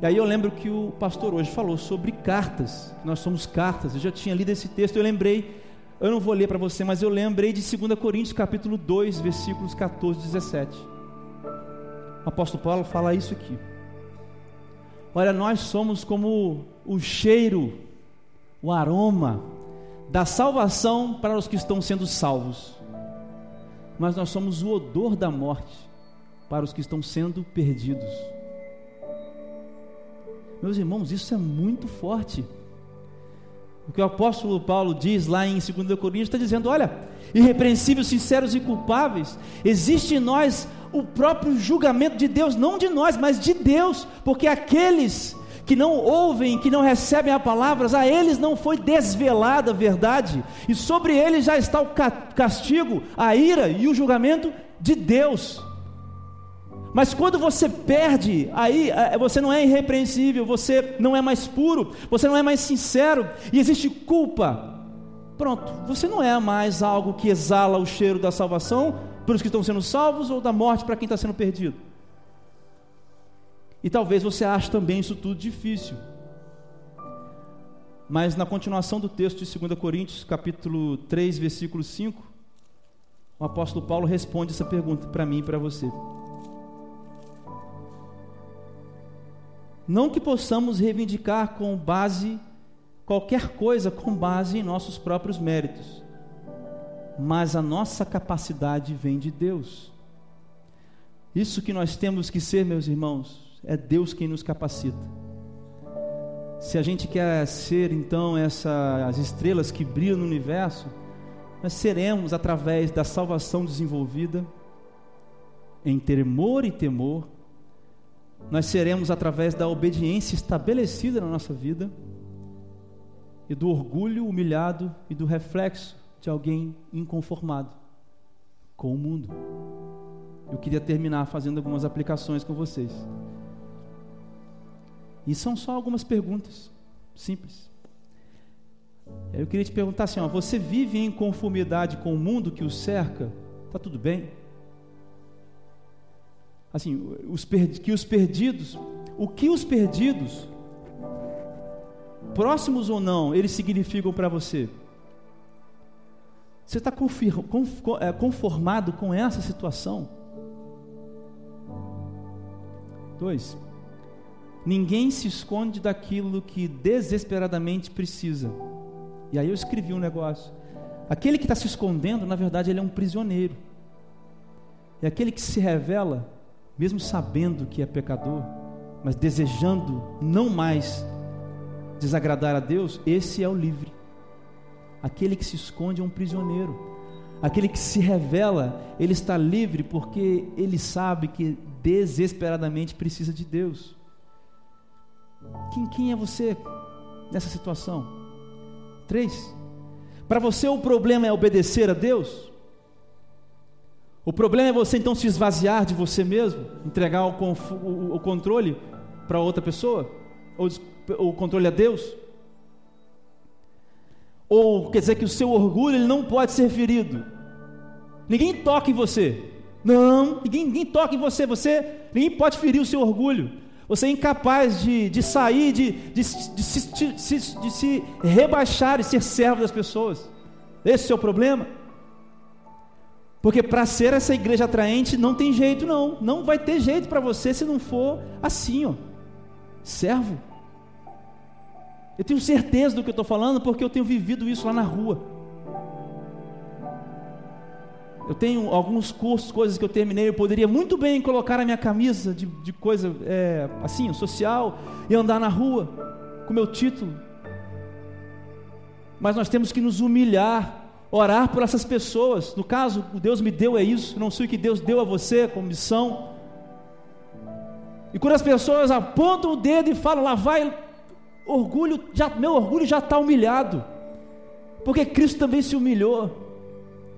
E aí eu lembro que o pastor hoje falou sobre cartas, nós somos cartas. Eu já tinha lido esse texto, eu lembrei, eu não vou ler para você, mas eu lembrei de 2 Coríntios capítulo 2, versículos 14 e 17. O apóstolo Paulo fala isso aqui. Olha, nós somos como o cheiro, o aroma da salvação para os que estão sendo salvos, mas nós somos o odor da morte para os que estão sendo perdidos. Meus irmãos, isso é muito forte. O que o apóstolo Paulo diz lá em 2 Coríntios está dizendo: olha, irrepreensíveis, sinceros e culpáveis, existe em nós o próprio julgamento de Deus, não de nós, mas de Deus, porque aqueles que não ouvem, que não recebem a palavra, a eles não foi desvelada a verdade, e sobre eles já está o castigo, a ira e o julgamento de Deus. Mas quando você perde, aí é, você não é irrepreensível, você não é mais puro, você não é mais sincero, e existe culpa. Pronto, você não é mais algo que exala o cheiro da salvação para os que estão sendo salvos ou da morte para quem está sendo perdido. E talvez você ache também isso tudo difícil. Mas na continuação do texto de 2 Coríntios, capítulo 3, versículo 5, o apóstolo Paulo responde essa pergunta para mim e para você. Não que possamos reivindicar com base qualquer coisa com base em nossos próprios méritos, mas a nossa capacidade vem de Deus. Isso que nós temos que ser, meus irmãos, é Deus quem nos capacita. Se a gente quer ser então essas estrelas que brilham no universo, nós seremos através da salvação desenvolvida em temor e temor, nós seremos através da obediência estabelecida na nossa vida e do orgulho humilhado e do reflexo de alguém inconformado com o mundo. Eu queria terminar fazendo algumas aplicações com vocês. E são só algumas perguntas simples. Eu queria te perguntar assim: ó, você vive em conformidade com o mundo que o cerca? Está tudo bem? Assim, os que os perdidos, o que os perdidos, próximos ou não, eles significam para você? Você está é, conformado com essa situação? Dois, Ninguém se esconde daquilo que desesperadamente precisa. E aí eu escrevi um negócio. Aquele que está se escondendo, na verdade, ele é um prisioneiro. E aquele que se revela, mesmo sabendo que é pecador, mas desejando não mais desagradar a Deus, esse é o livre. Aquele que se esconde é um prisioneiro. Aquele que se revela, ele está livre porque ele sabe que desesperadamente precisa de Deus. Quem, quem é você nessa situação? Três. Para você o problema é obedecer a Deus? O problema é você então se esvaziar de você mesmo, entregar o, o, o controle para outra pessoa? Ou o controle a Deus? Ou quer dizer que o seu orgulho ele não pode ser ferido? Ninguém toca em você. Não, ninguém, ninguém toca em você. Você ninguém pode ferir o seu orgulho. Você é incapaz de, de sair, de, de, de, se, de, de se rebaixar e ser servo das pessoas. Esse é o seu problema. Porque para ser essa igreja atraente não tem jeito não, não vai ter jeito para você se não for assim, ó. Servo. Eu tenho certeza do que eu estou falando porque eu tenho vivido isso lá na rua. Eu tenho alguns cursos, coisas que eu terminei, eu poderia muito bem colocar a minha camisa de, de coisa é, assim, social, e andar na rua com meu título. Mas nós temos que nos humilhar, orar por essas pessoas. No caso, o Deus me deu é isso, não sei o que Deus deu a você como missão. E quando as pessoas apontam o dedo e falam, lá vai, orgulho, já, meu orgulho já está humilhado, porque Cristo também se humilhou.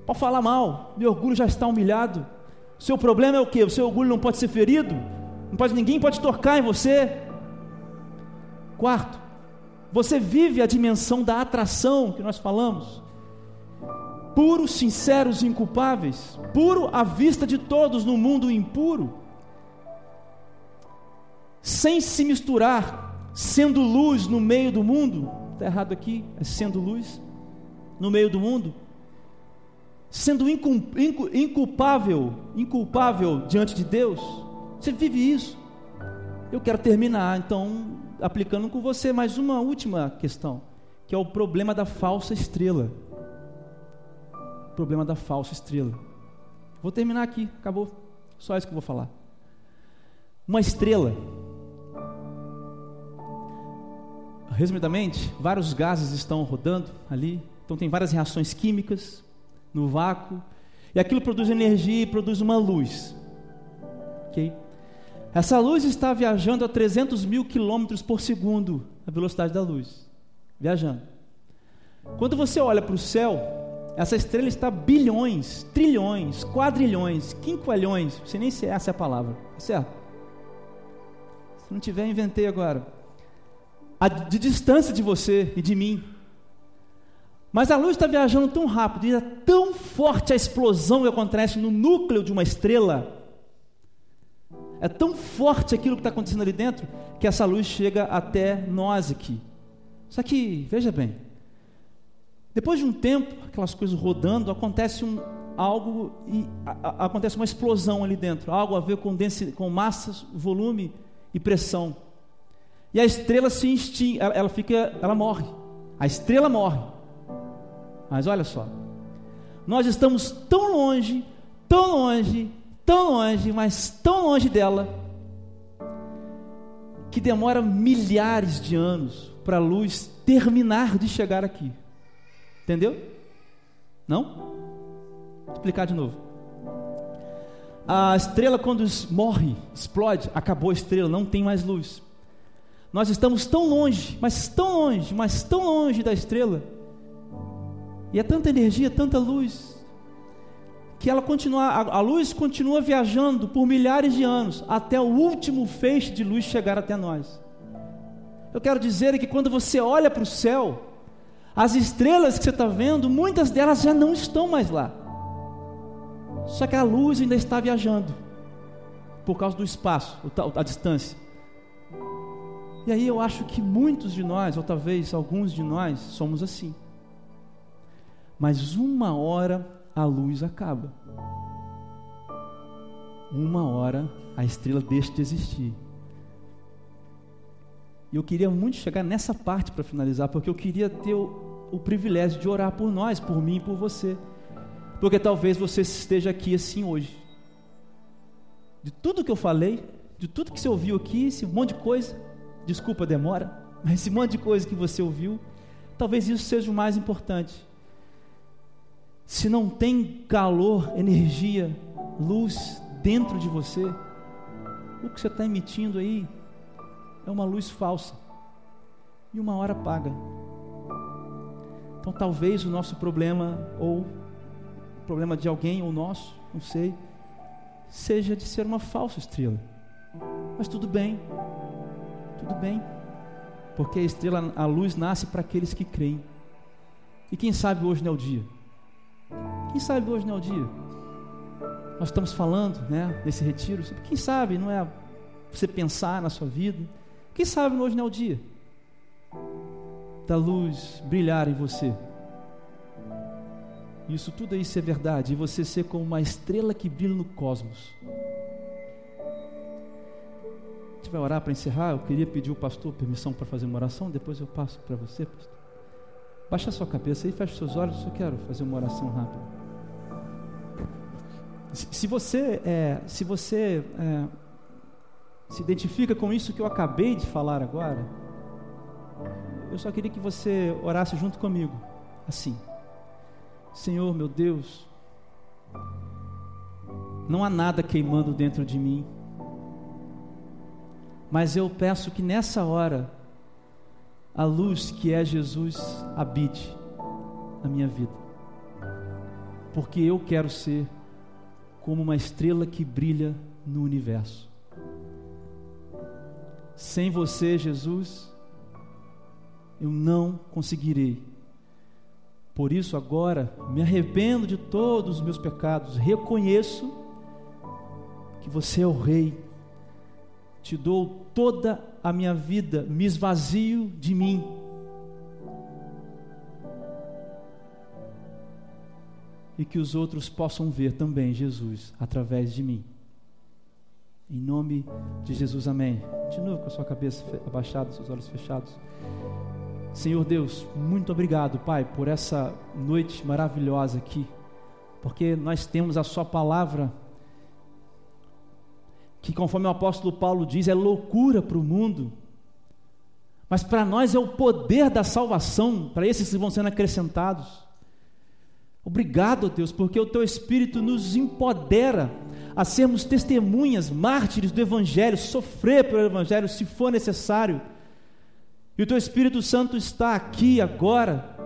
Pode falar mal, meu orgulho já está humilhado. Seu problema é o que? O seu orgulho não pode ser ferido? Não pode, ninguém pode tocar em você. Quarto, você vive a dimensão da atração que nós falamos. Puros, sinceros e inculpáveis. Puro à vista de todos no mundo impuro. Sem se misturar, sendo luz no meio do mundo. Está errado aqui, é sendo luz no meio do mundo sendo inculpável, inculpável diante de Deus. Você vive isso. Eu quero terminar, então, aplicando com você mais uma última questão, que é o problema da falsa estrela. Problema da falsa estrela. Vou terminar aqui, acabou. Só isso que eu vou falar. Uma estrela. Resumidamente, vários gases estão rodando ali, então tem várias reações químicas, no vácuo, e aquilo produz energia e produz uma luz. Ok? Essa luz está viajando a 300 mil quilômetros por segundo, a velocidade da luz. Viajando. Quando você olha para o céu, essa estrela está bilhões, trilhões, quadrilhões, quinqualhões, não sei nem se essa é a palavra, tá certo? Se não tiver, inventei agora. A, de distância de você e de mim. Mas a luz está viajando tão rápido e é tão forte a explosão que acontece no núcleo de uma estrela. É tão forte aquilo que está acontecendo ali dentro que essa luz chega até nós aqui. Só que, veja bem, depois de um tempo, aquelas coisas rodando, acontece um, algo e a, a, acontece uma explosão ali dentro, algo a ver com, densi, com massas, volume e pressão. E a estrela se extingue, ela, ela fica, ela morre. A estrela morre. Mas olha só, nós estamos tão longe, tão longe, tão longe, mas tão longe dela, que demora milhares de anos para a luz terminar de chegar aqui. Entendeu? Não? Vou explicar de novo. A estrela, quando morre, explode, acabou a estrela, não tem mais luz. Nós estamos tão longe, mas tão longe, mas tão longe da estrela, e é tanta energia, tanta luz, que ela continua, a, luz continua viajando por milhares de anos, até o último feixe de luz chegar até nós. Eu quero dizer que quando você olha para o céu, as estrelas que você está vendo, muitas delas já não estão mais lá. Só que a luz ainda está viajando por causa do espaço, a distância. E aí eu acho que muitos de nós, ou talvez alguns de nós, somos assim. Mas uma hora a luz acaba. Uma hora a estrela deixa de existir. E eu queria muito chegar nessa parte para finalizar, porque eu queria ter o, privilégio de orar por nós, por mim e por você. Porque talvez você esteja aqui assim hoje. De tudo que eu falei, de tudo que você ouviu aqui, esse monte de coisa, desculpa a demora, mas esse monte de coisa que você ouviu, talvez isso seja o mais importante. Se não tem calor, energia, luz dentro de você, o que você está emitindo aí é uma luz falsa e uma hora paga. Então talvez o nosso problema, ou o problema de alguém, ou nosso, não sei, seja de ser uma falsa estrela. Mas tudo bem, tudo bem, porque a estrela, a luz nasce para aqueles que creem. E quem sabe hoje não é o dia? Quem sabe hoje não é o dia? Nós estamos falando, né, nesse retiro. Quem sabe não é você pensar na sua vida? Quem sabe hoje não é o dia da luz brilhar em você? Isso tudo aí ser verdade e você ser como uma estrela que brilha no cosmos. A gente vai orar para encerrar. Eu queria pedir ao pastor permissão para fazer uma oração. Depois eu passo para você, pastor. Baixa sua cabeça e feche seus olhos. Eu quero fazer uma oração rápida. Se você, é, se você é, se identifica com isso que eu acabei de falar agora, eu só queria que você orasse junto comigo, assim: Senhor, meu Deus, não há nada queimando dentro de mim, mas eu peço que nessa hora, a luz que é Jesus habite na minha vida, porque eu quero ser como uma estrela que brilha no universo. Sem você, Jesus, eu não conseguirei. Por isso, agora, me arrependo de todos os meus pecados, reconheço que você é o Rei, te dou toda a minha vida, me esvazio de mim. E que os outros possam ver também Jesus através de mim. Em nome de Jesus, amém. Continua com a sua cabeça abaixada, seus olhos fechados. Senhor Deus, muito obrigado, Pai, por essa noite maravilhosa aqui, porque nós temos a Sua palavra, que conforme o apóstolo Paulo diz, é loucura para o mundo, mas para nós é o poder da salvação, para esses que vão sendo acrescentados. Obrigado, Deus, porque o Teu Espírito nos empodera a sermos testemunhas, mártires do Evangelho, sofrer pelo Evangelho se for necessário. E o Teu Espírito Santo está aqui agora.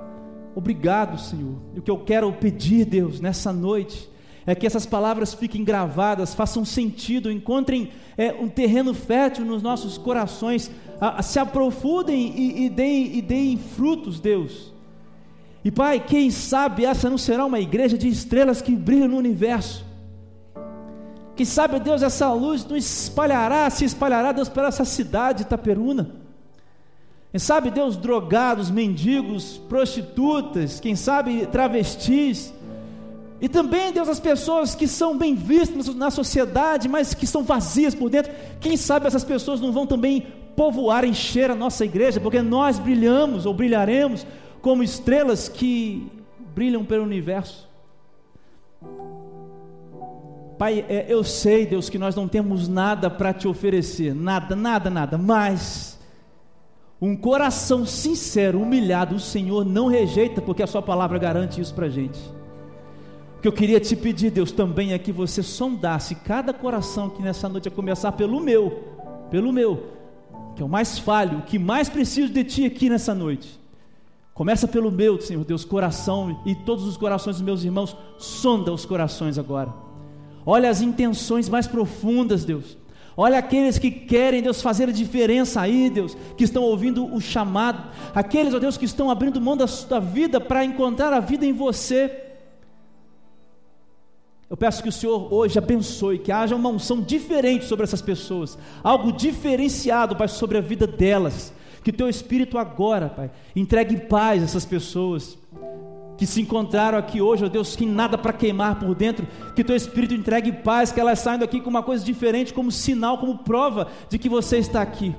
Obrigado, Senhor. E o que eu quero pedir, Deus, nessa noite, é que essas palavras fiquem gravadas, façam sentido, encontrem é, um terreno fértil nos nossos corações, a, a, se aprofundem e, e, deem, e deem frutos, Deus. E Pai, quem sabe essa não será uma igreja de estrelas que brilham no universo. Quem sabe, Deus, essa luz não espalhará, se espalhará, Deus, pela essa cidade Itaperuna. Quem sabe, Deus, drogados, mendigos, prostitutas, quem sabe travestis, e também, Deus, as pessoas que são bem vistas na sociedade, mas que são vazias por dentro, quem sabe essas pessoas não vão também povoar, encher a nossa igreja, porque nós brilhamos ou brilharemos como estrelas que brilham pelo universo. Pai, é, eu sei, Deus, que nós não temos nada para te oferecer, nada, nada, nada, mas um coração sincero, humilhado, o Senhor não rejeita, porque a Sua palavra garante isso para gente que eu queria te pedir, Deus, também é que você sondasse cada coração que nessa noite a começar pelo meu, pelo meu, que é o mais falho, o que mais preciso de ti aqui nessa noite. Começa pelo meu, Senhor Deus, coração e todos os corações dos meus irmãos, sonda os corações agora. Olha as intenções mais profundas, Deus. Olha aqueles que querem, Deus, fazer a diferença aí, Deus, que estão ouvindo o chamado. Aqueles, ó Deus, que estão abrindo mão da sua vida para encontrar a vida em você. Eu peço que o Senhor hoje abençoe, que haja uma unção diferente sobre essas pessoas, algo diferenciado, Pai, sobre a vida delas. Que o Teu Espírito agora, Pai, entregue paz a essas pessoas que se encontraram aqui hoje, ó Deus, que nada para queimar por dentro, que Teu Espírito entregue paz, que elas saiam daqui com uma coisa diferente, como sinal, como prova de que você está aqui.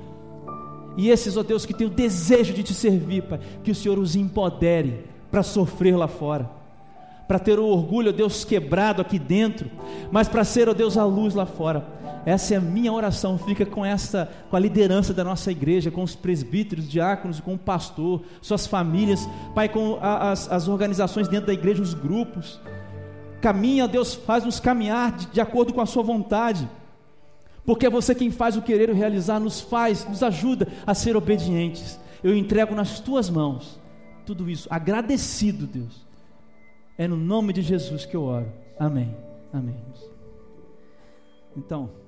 E esses, ó Deus, que têm o desejo de Te servir, Pai, que o Senhor os empodere para sofrer lá fora para ter o orgulho, ó Deus, quebrado aqui dentro, mas para ser, ó Deus, a luz lá fora. Essa é a minha oração, fica com essa, com a liderança da nossa igreja, com os presbíteros, diáconos, com o pastor, suas famílias, Pai, com a, as, as organizações dentro da igreja, os grupos. Caminha, Deus, faz-nos caminhar de, de acordo com a Sua vontade, porque é você quem faz o querer o realizar, nos faz, nos ajuda a ser obedientes. Eu entrego nas Tuas mãos tudo isso, agradecido, Deus é no nome de Jesus que eu oro. Amém. Amém. Então.